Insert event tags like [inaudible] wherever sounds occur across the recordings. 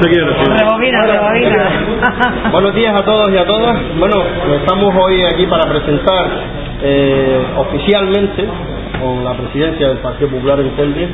Rebobina, rebobina. Buenos días a todos y a todas. Bueno, estamos hoy aquí para presentar eh, oficialmente con la presidencia del Partido Popular en Telde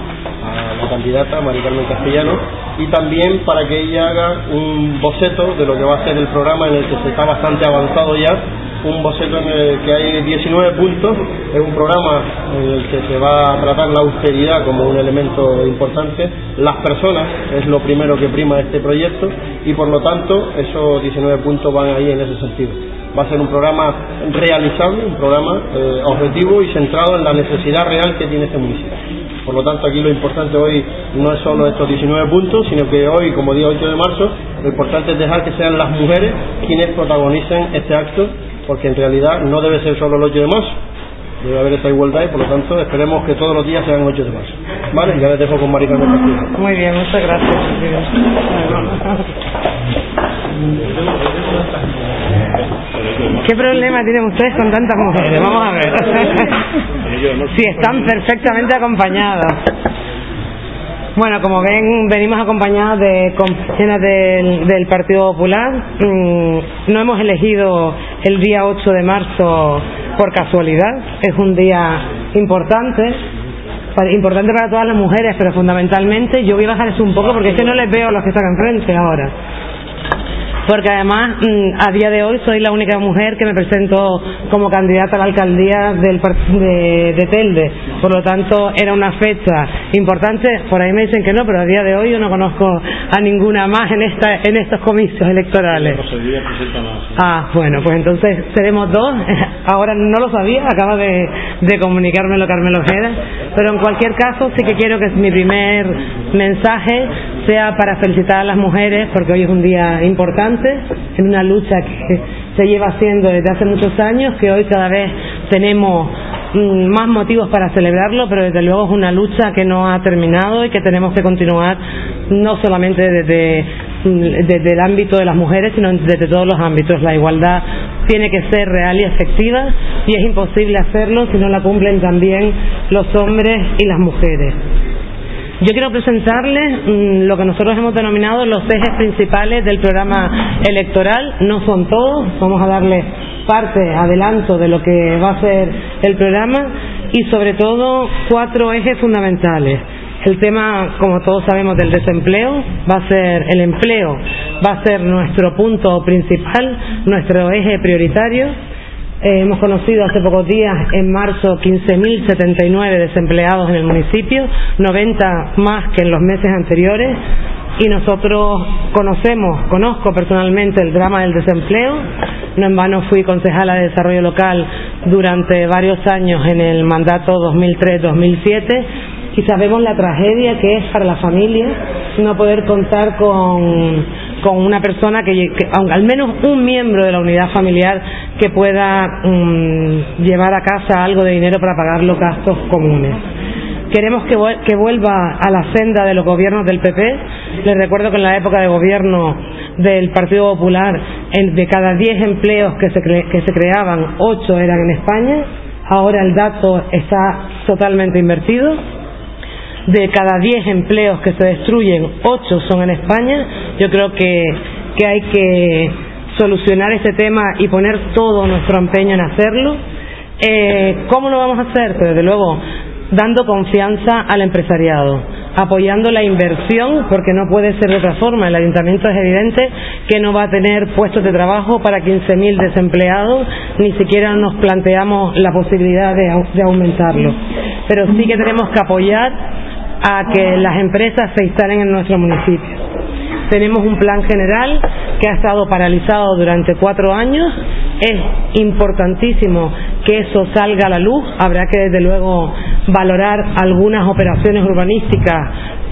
a la candidata María Carmen Castellano y también para que ella haga un boceto de lo que va a ser el programa en el que se está bastante avanzado ya un boceto en el que hay 19 puntos, es un programa en el que se va a tratar la austeridad como un elemento importante, las personas es lo primero que prima este proyecto y por lo tanto esos 19 puntos van ahí en ese sentido. Va a ser un programa realizable, un programa eh, objetivo y centrado en la necesidad real que tiene este municipio. Por lo tanto, aquí lo importante hoy no es solo estos 19 puntos, sino que hoy, como día 8 de marzo, lo importante es dejar que sean las mujeres quienes protagonicen este acto porque en realidad no debe ser solo el 8 de marzo, debe haber esta igualdad y por lo tanto esperemos que todos los días sean 8 de marzo. Vale, ya les dejo con Maricón Muy bien, muchas gracias. ¿Qué problema tienen ustedes con tantas mujeres? Vamos a ver. si están perfectamente acompañadas. Bueno, como ven, venimos acompañados de compañeras del, del Partido Popular. Mm, no hemos elegido el día 8 de marzo por casualidad. Es un día importante importante para todas las mujeres, pero fundamentalmente yo voy a bajar eso un poco porque es que no les veo a los que están enfrente ahora porque además mm, a día de hoy soy la única mujer que me presento como candidata a la alcaldía del de, de Telde. Por lo tanto, era una fecha importante. Por ahí me dicen que no, pero a día de hoy yo no conozco a ninguna más en esta en estos comicios electorales. Ah, bueno, pues entonces seremos dos. [laughs] Ahora no lo sabía, acaba de, de comunicármelo Carmelo Ojeda. Pero en cualquier caso, sí que quiero que mi primer mensaje sea para felicitar a las mujeres, porque hoy es un día importante en una lucha que se lleva haciendo desde hace muchos años, que hoy cada vez tenemos mm, más motivos para celebrarlo, pero desde luego es una lucha que no ha terminado y que tenemos que continuar no solamente desde, mm, desde el ámbito de las mujeres, sino desde todos los ámbitos. La igualdad tiene que ser real y efectiva y es imposible hacerlo si no la cumplen también los hombres y las mujeres. Yo quiero presentarles mm, lo que nosotros hemos denominado los ejes principales del programa electoral. No son todos, vamos a darle parte, adelanto de lo que va a ser el programa y sobre todo cuatro ejes fundamentales. El tema, como todos sabemos, del desempleo va a ser el empleo, va a ser nuestro punto principal, nuestro eje prioritario eh, hemos conocido hace pocos días, en marzo, 15.079 desempleados en el municipio, 90 más que en los meses anteriores. Y nosotros conocemos, conozco personalmente el drama del desempleo. No en vano fui concejala de desarrollo local durante varios años en el mandato 2003-2007 y sabemos la tragedia que es para la familia no poder contar con con una persona que, al menos un miembro de la unidad familiar que pueda mm, llevar a casa algo de dinero para pagar los gastos comunes. Queremos que, que vuelva a la senda de los gobiernos del PP. Les recuerdo que en la época de gobierno del Partido Popular, de cada 10 empleos que se, que se creaban, 8 eran en España. Ahora el dato está totalmente invertido de cada 10 empleos que se destruyen, 8 son en España. Yo creo que, que hay que solucionar este tema y poner todo nuestro empeño en hacerlo. Eh, ¿Cómo lo vamos a hacer? Pues desde luego, dando confianza al empresariado, apoyando la inversión, porque no puede ser de otra forma. El ayuntamiento es evidente que no va a tener puestos de trabajo para 15.000 desempleados, ni siquiera nos planteamos la posibilidad de, de aumentarlo. Pero sí que tenemos que apoyar a que las empresas se instalen en nuestro municipio. Tenemos un plan general que ha estado paralizado durante cuatro años. Es importantísimo que eso salga a la luz. Habrá que, desde luego, valorar algunas operaciones urbanísticas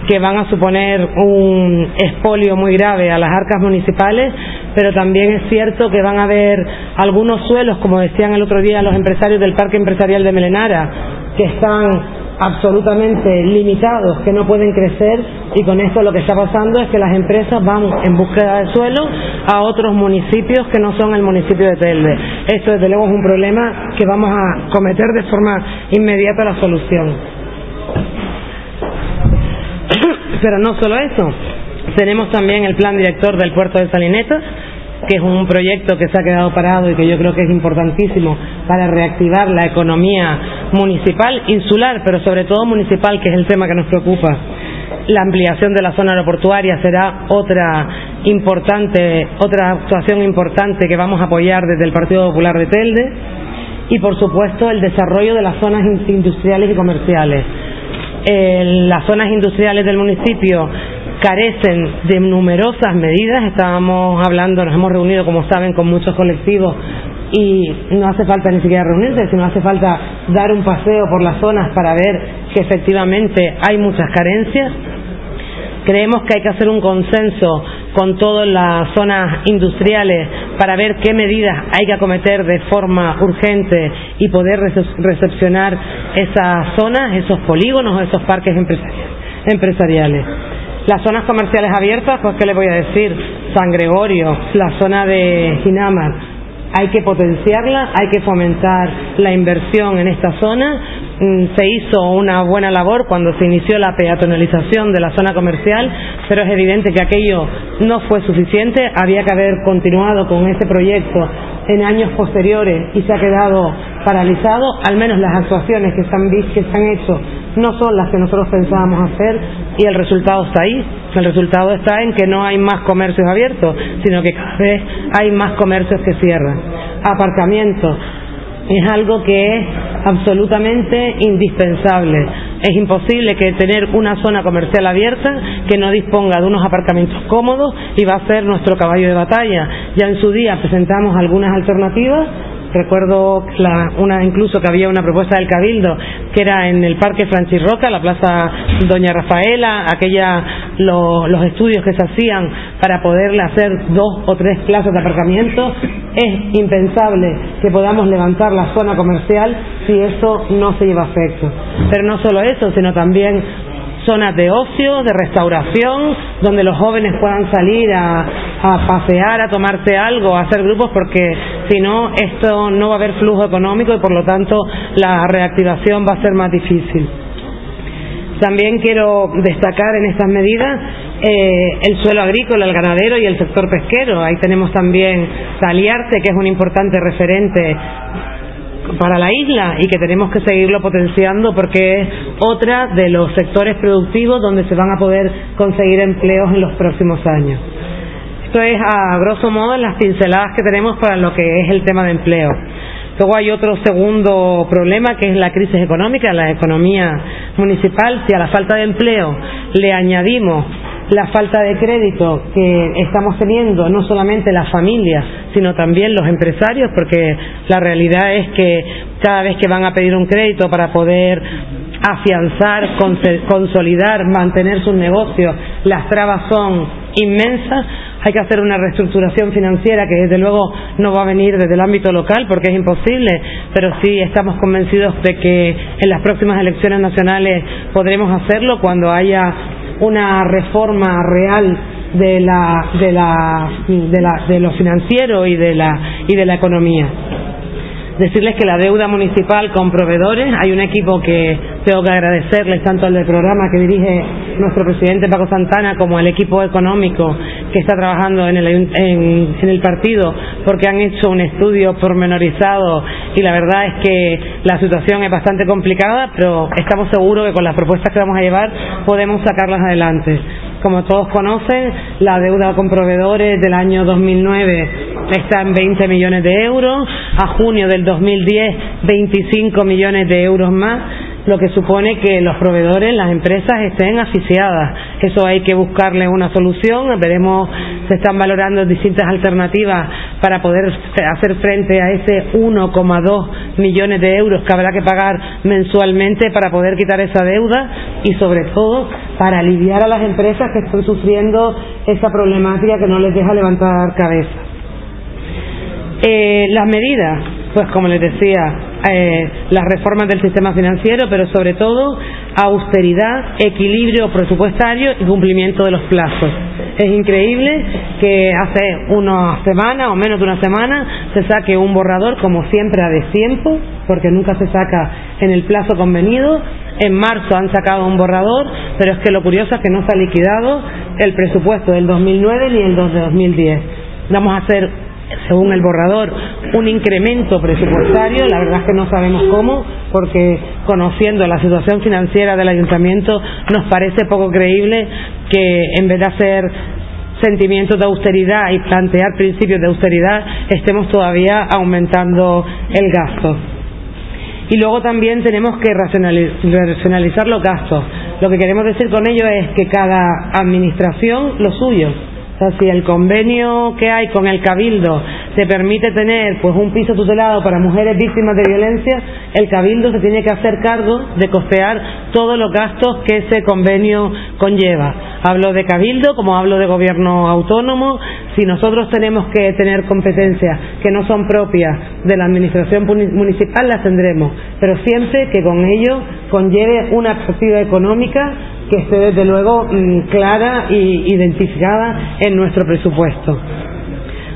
que van a suponer un expolio muy grave a las arcas municipales, pero también es cierto que van a haber algunos suelos, como decían el otro día los empresarios del Parque Empresarial de Melenara, que están absolutamente limitados que no pueden crecer y con esto lo que está pasando es que las empresas van en búsqueda de suelo a otros municipios que no son el municipio de Telde. Esto desde luego es un problema que vamos a cometer de forma inmediata la solución. [coughs] Pero no solo eso, Tenemos también el plan director del puerto de Salinetas, que es un proyecto que se ha quedado parado y que yo creo que es importantísimo para reactivar la economía municipal, insular, pero sobre todo municipal, que es el tema que nos preocupa. La ampliación de la zona aeroportuaria será otra importante, otra actuación importante que vamos a apoyar desde el Partido Popular de Telde y por supuesto el desarrollo de las zonas industriales y comerciales. las zonas industriales del municipio carecen de numerosas medidas. Estábamos hablando, nos hemos reunido, como saben, con muchos colectivos y no hace falta ni siquiera reunirse, sino hace falta dar un paseo por las zonas para ver que efectivamente hay muchas carencias. Creemos que hay que hacer un consenso con todas las zonas industriales para ver qué medidas hay que acometer de forma urgente y poder recepcionar esas zonas, esos polígonos, esos parques empresariales. Las zonas comerciales abiertas, pues qué le voy a decir, San Gregorio, la zona de Ginamar, hay que potenciarla, hay que fomentar la inversión en esta zona. Mm, se hizo una buena labor cuando se inició la peatonalización de la zona comercial, pero es evidente que aquello no fue suficiente, había que haber continuado con ese proyecto en años posteriores y se ha quedado paralizado, al menos las actuaciones que se han, que se han hecho no son las que nosotros pensábamos hacer y el resultado está ahí. El resultado está en que no hay más comercios abiertos, sino que cada vez hay más comercios que cierran. Aparcamiento es algo que es absolutamente indispensable. Es imposible que tener una zona comercial abierta que no disponga de unos aparcamientos cómodos y va a ser nuestro caballo de batalla. Ya en su día presentamos algunas alternativas Recuerdo la, una incluso que había una propuesta del Cabildo que era en el Parque Francis Roca, la Plaza Doña Rafaela, aquella los estudios que se hacían para poderle hacer dos o tres plazas de aparcamiento. Es impensable que podamos levantar la zona comercial si eso no se lleva a efecto. Pero no solo eso, sino también zonas de ocio, de restauración, donde los jóvenes puedan salir a, pasear, a tomarse algo, a hacer grupos, porque si no, esto no va a haber flujo económico y por lo tanto la reactivación va a ser más difícil. También quiero destacar en estas medidas eh, el suelo agrícola, el ganadero y el sector pesquero. Ahí tenemos también Saliarte, que es un importante referente para la isla y que tenemos que seguirlo potenciando porque es otra de los sectores productivos donde se van a poder conseguir empleos en los próximos años. Esto es a grosso modo las pinceladas que tenemos para lo que es el tema de empleo. Luego hay otro segundo problema que es la crisis económica, la economía municipal. Si a la falta de empleo le añadimos la falta de crédito que estamos teniendo, no solamente las familias, sino también los empresarios, porque la realidad es que cada vez que van a pedir un crédito para poder afianzar, consolidar, mantener sus negocios, las trabas son inmensas, hay que hacer una reestructuración financiera que desde luego no va a venir desde el ámbito local porque es imposible, pero sí estamos convencidos de que en las próximas elecciones nacionales podremos hacerlo cuando haya una reforma real de la de la de, la, de lo financiero y de la y de la economía. Decirles que la deuda municipal con proveedores, hay un equipo que tengo que agradecerles tanto al del programa que dirige nuestro presidente Paco Santana como al equipo económico que está trabajando en el, en, en el partido porque han hecho un estudio pormenorizado y la verdad es que la situación es bastante complicada, pero estamos seguros que con las propuestas que vamos a llevar podemos sacarlas adelante. Como todos conocen, la deuda con proveedores del año 2009 está en 20 millones de euros, a junio del 2010 25 millones de euros más lo que supone que los proveedores, las empresas estén asfixiadas. Eso hay que buscarle una solución. Veremos, se están valorando distintas alternativas para poder hacer frente a ese 1,2 millones de euros que habrá que pagar mensualmente para poder quitar esa deuda y sobre todo para aliviar a las empresas que están sufriendo esa problemática que no les deja levantar cabeza. Eh, las medidas, pues como les decía, eh, las reformas del sistema financiero, pero sobre todo austeridad, equilibrio presupuestario y cumplimiento de los plazos. Es increíble que hace una semana o menos de una semana se saque un borrador, como siempre, a destiempo, porque nunca se saca en el plazo convenido, En marzo han sacado un borrador, pero es que lo curioso es que no se ha liquidado el presupuesto del 2009 ni el de 2010. Vamos a hacer, según el borrador, un incremento presupuestario. La verdad es que no sabemos cómo, porque conociendo la situación financiera del ayuntamiento, nos parece poco creíble que en vez de hacer sentimientos de austeridad y plantear principios de austeridad, estemos todavía aumentando el gasto. Y luego también tenemos que racionalizar los gastos. Lo que queremos decir con ello es que cada administración lo suyo si el convenio que hay con el Cabildo te permite tener pues un piso tutelado para mujeres víctimas de violencia, el Cabildo se tiene que hacer cargo de costear todos los gastos que ese convenio conlleva. Hablo de Cabildo como hablo de gobierno autónomo. Si nosotros tenemos que tener competencias que no son propias de la administración municipal, las tendremos, pero siempre que con ello conlleve una perspectiva económica que esté desde luego mm, clara e identificada en nuestro presupuesto.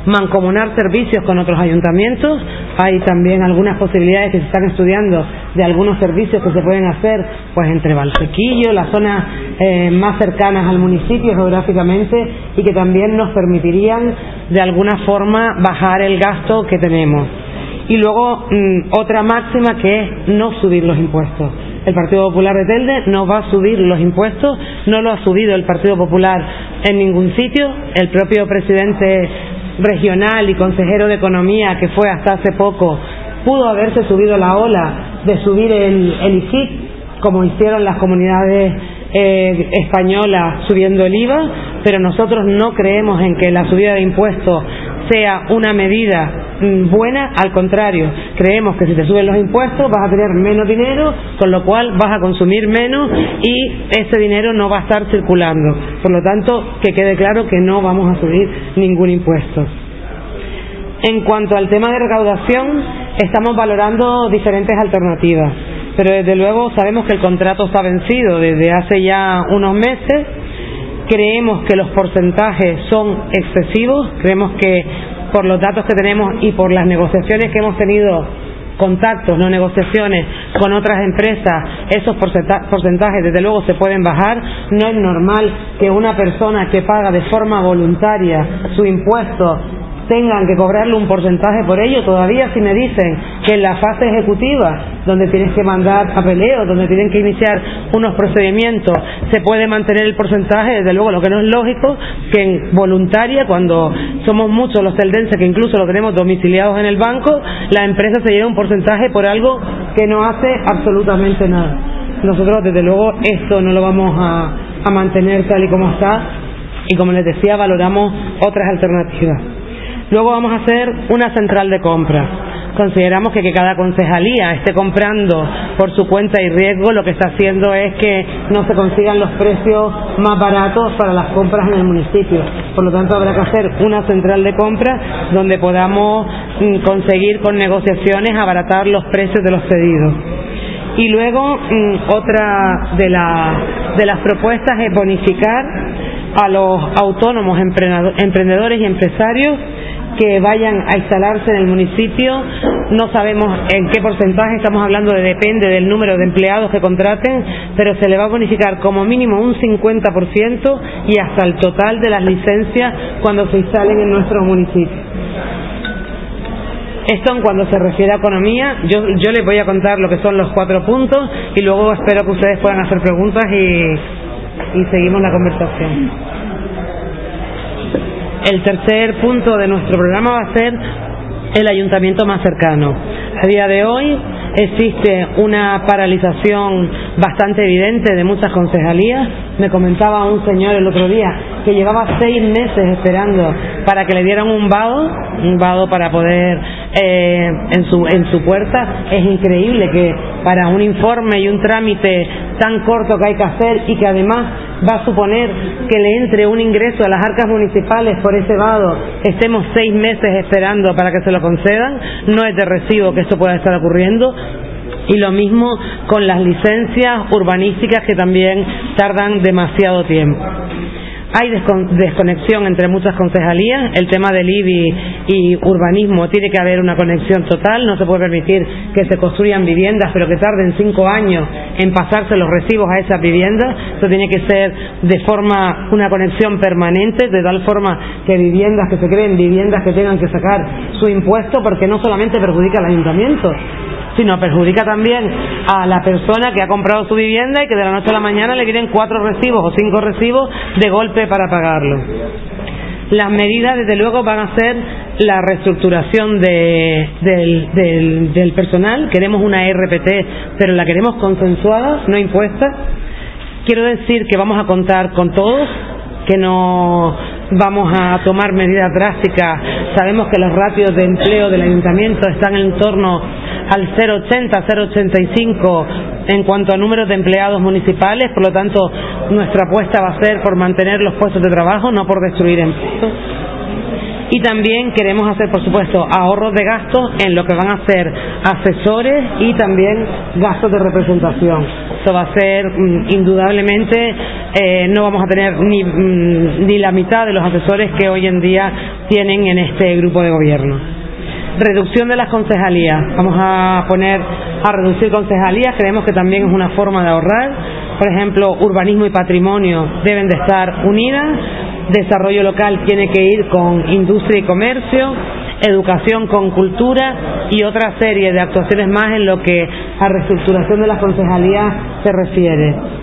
Mancomunar servicios con otros ayuntamientos. Hay también algunas posibilidades que se están estudiando de algunos servicios que se pueden hacer pues entre Valsequillo, las zonas eh, más cercanas al municipio geográficamente y que también nos permitirían de alguna forma bajar el gasto que tenemos. Y luego mm, otra máxima que es no subir los impuestos el Partido Popular de Telde no va a subir los impuestos, no lo ha subido el Partido Popular en ningún sitio. El propio presidente regional y consejero de Economía, que fue hasta hace poco, pudo haberse subido la ola de subir el, el como hicieron las comunidades eh, españolas subiendo el IVA, pero nosotros no creemos en que la subida de impuestos sea una medida buena, al contrario, creemos que si te suben los impuestos vas a tener menos dinero, con lo cual vas a consumir menos y ese dinero no va a estar circulando. Por lo tanto, que quede claro que no vamos a subir ningún impuesto. En cuanto al tema de recaudación, estamos valorando diferentes alternativas, pero desde luego sabemos que el contrato está vencido desde hace ya unos meses creemos que los porcentajes son excesivos, creemos que por los datos que tenemos y por las negociaciones que hemos tenido contactos, no negociaciones con otras empresas, esos porcentajes desde luego se pueden bajar. No es normal que una persona que paga de forma voluntaria su impuesto tengan que cobrarle un porcentaje por ello. Todavía si me dicen que en la fase ejecutiva, donde tienes que mandar papeleos, donde tienen que iniciar unos procedimientos, se puede mantener el porcentaje, desde luego lo que no es lógico, que en voluntaria, cuando somos muchos los celdenses que incluso lo tenemos domiciliados en el banco, la empresa se lleva un porcentaje por algo que no hace absolutamente nada. Nosotros, desde luego, esto no lo vamos a mantener tal y como está y, como les decía, valoramos otras alternativas. Luego vamos a hacer una central de compra. Consideramos que que cada concejalía esté comprando por su cuenta y riesgo lo que está haciendo es que no se consigan los precios más baratos para las compras en el municipio. Por lo tanto, habrá que hacer una central de compra donde podamos mm, conseguir con negociaciones abaratar los precios de los pedidos. Y luego mm, otra de, de las propuestas es bonificar a los autónomos emprendedores y empresarios que vayan a instalarse en el municipio. No sabemos en qué porcentaje, estamos hablando de depende del número de empleados que contraten, pero se le va a bonificar como mínimo un 50% y hasta el total de las licencias cuando se instalen en nuestro municipio. Esto en cuanto se refiere a economía, yo, yo les voy a contar lo que son los cuatro puntos y luego espero que ustedes puedan hacer preguntas y, y seguimos la conversación. El tercer punto de nuestro programa va a ser el ayuntamiento más cercano. A día de hoy existe una paralización bastante evidente de muchas concejalías. Me comentaba un señor el otro día que llevaba seis meses esperando para que le dieran un vado, un vado para poder eh, en, su, en su puerta. Es increíble que para un informe y un trámite tan corto que hay que hacer y que además va a suponer que le entre un ingreso a las arcas municipales por ese vado, estemos seis meses esperando para que se lo concedan, no es de recibo que esto pueda estar ocurriendo. Y lo mismo con las licencias urbanísticas que también tardan demasiado tiempo. Hay desconexión entre muchas concejalías. El tema del IBI y urbanismo tiene que haber una conexión total. No se puede permitir que se construyan viviendas, pero que tarden cinco años en pasarse los recibos a esas viviendas. Eso tiene que ser de forma, una conexión permanente, de tal forma que viviendas que se creen, viviendas que tengan que sacar su impuesto, porque no solamente perjudica al ayuntamiento, sino perjudica también a la persona que ha comprado su vivienda y que de la noche a la mañana le quieren cuatro recibos o cinco recibos de golpe para pagarlo. Las medidas, desde luego, van a ser la reestructuración del, del personal. Queremos una RPT, pero la queremos consensuada, no impuesta. Quiero decir que vamos a contar con todos, que no vamos a tomar medidas drásticas. Sabemos que los ratios de empleo del ayuntamiento están en torno al 0,80, 0,85 en cuanto a números de empleados municipales, por lo tanto nuestra apuesta va a ser por mantener los puestos de trabajo, no por destruir empleos. Y también queremos hacer, por supuesto, ahorros de gastos en lo que van a ser asesores y también gastos de representación. Esto va a ser, mm, indudablemente, eh, no vamos a tener ni, mm, ni la mitad de los asesores que hoy en día tienen en este grupo de gobierno. Reducción de las concejalías. Vamos a poner a reducir concejalías. Creemos que también es una forma de ahorrar. Por ejemplo, urbanismo y patrimonio deben de estar unidas. Desarrollo local tiene que ir con industria y comercio. Educación con cultura y otra serie de actuaciones más en lo que a reestructuración de las concejalías se refiere.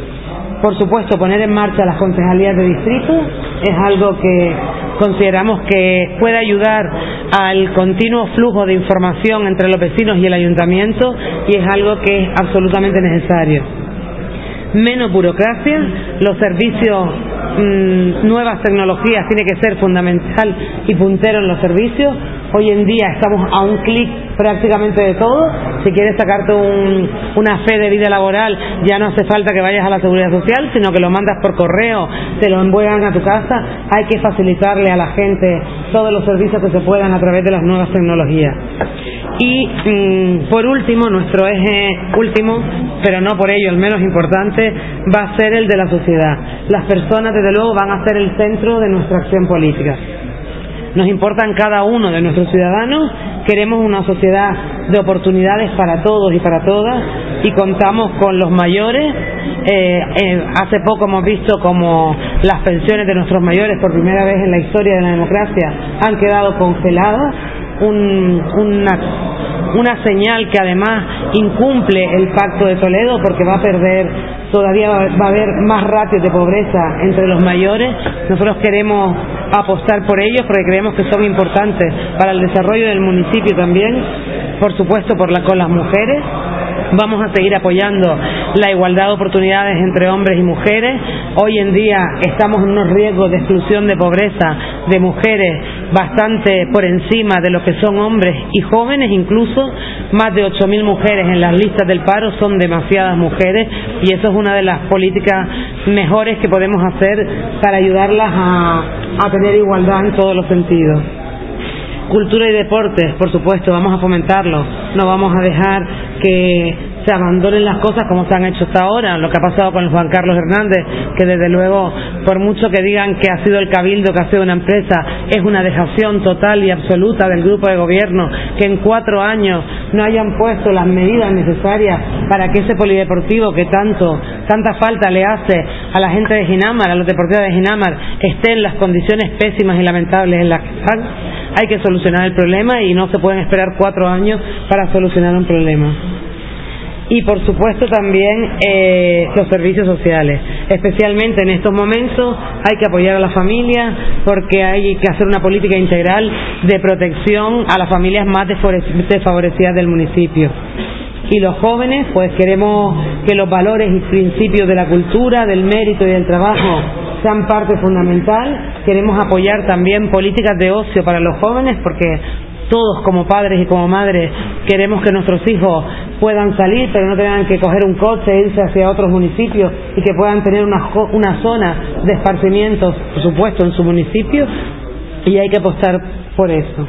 Por supuesto, poner en marcha las concejalías de distrito es algo que consideramos que puede ayudar al continuo flujo de información entre los vecinos y el ayuntamiento y es algo que es absolutamente necesario. Menos burocracia, los servicios, mm, nuevas tecnologías tiene que ser fundamental y puntero en los servicios. Hoy en día estamos a un clic prácticamente de todo. Si quieres sacarte una fe de vida laboral, ya no hace falta que vayas a la seguridad social, sino que lo mandas por correo, te lo envuelvan a tu casa. Hay que facilitarle a la gente todos los servicios que se puedan a través de las nuevas tecnologías. Y mm, por último, nuestro eje último, pero no por ello el menos importante, va a ser el de la sociedad. Las personas, desde luego, van a ser el centro de nuestra acción política nos importan cada uno de nuestros ciudadanos, queremos una sociedad de oportunidades para todos y para todas y contamos con los mayores. Eh, eh, hace poco hemos visto como las pensiones de nuestros mayores por primera vez en la historia de la democracia han quedado congeladas. una, una señal que además incumple el pacto de Toledo porque va a perder todavía va a haber más ratios de pobreza entre los mayores. Nosotros queremos apostar por ellos porque creemos que son importantes para el desarrollo del municipio también, por supuesto por la, con las mujeres. Vamos a seguir apoyando la igualdad de oportunidades entre hombres y mujeres. Hoy en día estamos en unos riesgos de exclusión de pobreza de mujeres bastante por encima de lo que son hombres y jóvenes, incluso más de 8.000 mujeres en las listas del paro son demasiadas mujeres y eso es una de las políticas mejores que podemos hacer para ayudarlas a, a tener igualdad en todos los sentidos. Cultura y deportes, por supuesto, vamos a fomentarlo. No vamos a dejar que se abandonen las cosas como se han hecho hasta ahora, lo que ha pasado con Juan Carlos Hernández, que desde luego, por mucho que digan que ha sido el cabildo, que ha sido una empresa, es una dejación total y absoluta del grupo de gobierno, que en cuatro años no hayan puesto las medidas necesarias para que ese polideportivo que tanto, tanta falta le hace a la gente de Ginamar, a los deportivos de Ginamar, esté en las condiciones pésimas y lamentables en las que están. Hay que solucionar el problema y no se pueden esperar cuatro años para solucionar un problema y por supuesto también eh, los servicios sociales. Especialmente en estos momentos hay que apoyar a la familia porque hay que hacer una política integral de protección a las familias más desfavorecidas del municipio. Y los jóvenes, pues queremos que los valores y principios de la cultura, del mérito y del trabajo sean parte fundamental. Queremos apoyar también políticas de ocio para los jóvenes porque todos como padres y como madres queremos que nuestros hijos puedan salir, pero no tengan que coger un coche e irse hacia otros municipios y que puedan tener una, una zona de esparcimiento, por supuesto, en su municipio, y hay que apostar por eso.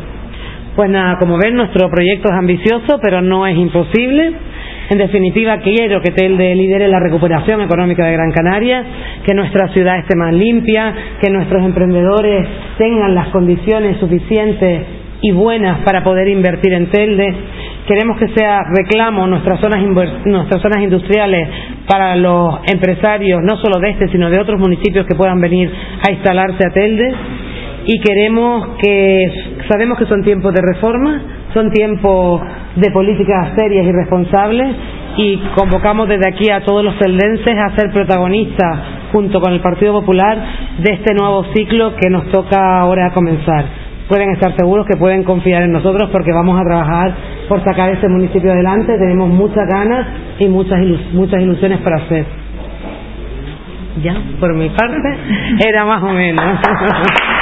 Pues nada, como ven, nuestro proyecto es ambicioso, pero no es imposible. En definitiva, quiero que Telde lidere la recuperación económica de Gran Canaria, que nuestra ciudad esté más limpia, que nuestros emprendedores tengan las condiciones suficientes y buenas para poder invertir en Telde. Queremos que sea reclamo nuestras zonas, nuestras zonas industriales para los empresarios, no solo de este, sino de otros municipios que puedan venir a instalarse a Telde. Y queremos que, sabemos que son tiempos de reforma, son tiempos de políticas serias y responsables y convocamos desde aquí a todos los celdenses a ser protagonistas junto con el Partido Popular de este nuevo ciclo que nos toca ahora comenzar pueden estar seguros que pueden confiar en nosotros porque vamos a trabajar por sacar este municipio adelante. Tenemos muchas ganas y muchas, muchas ilusiones para hacer. Ya, por mi parte, [laughs] era más o menos. [laughs]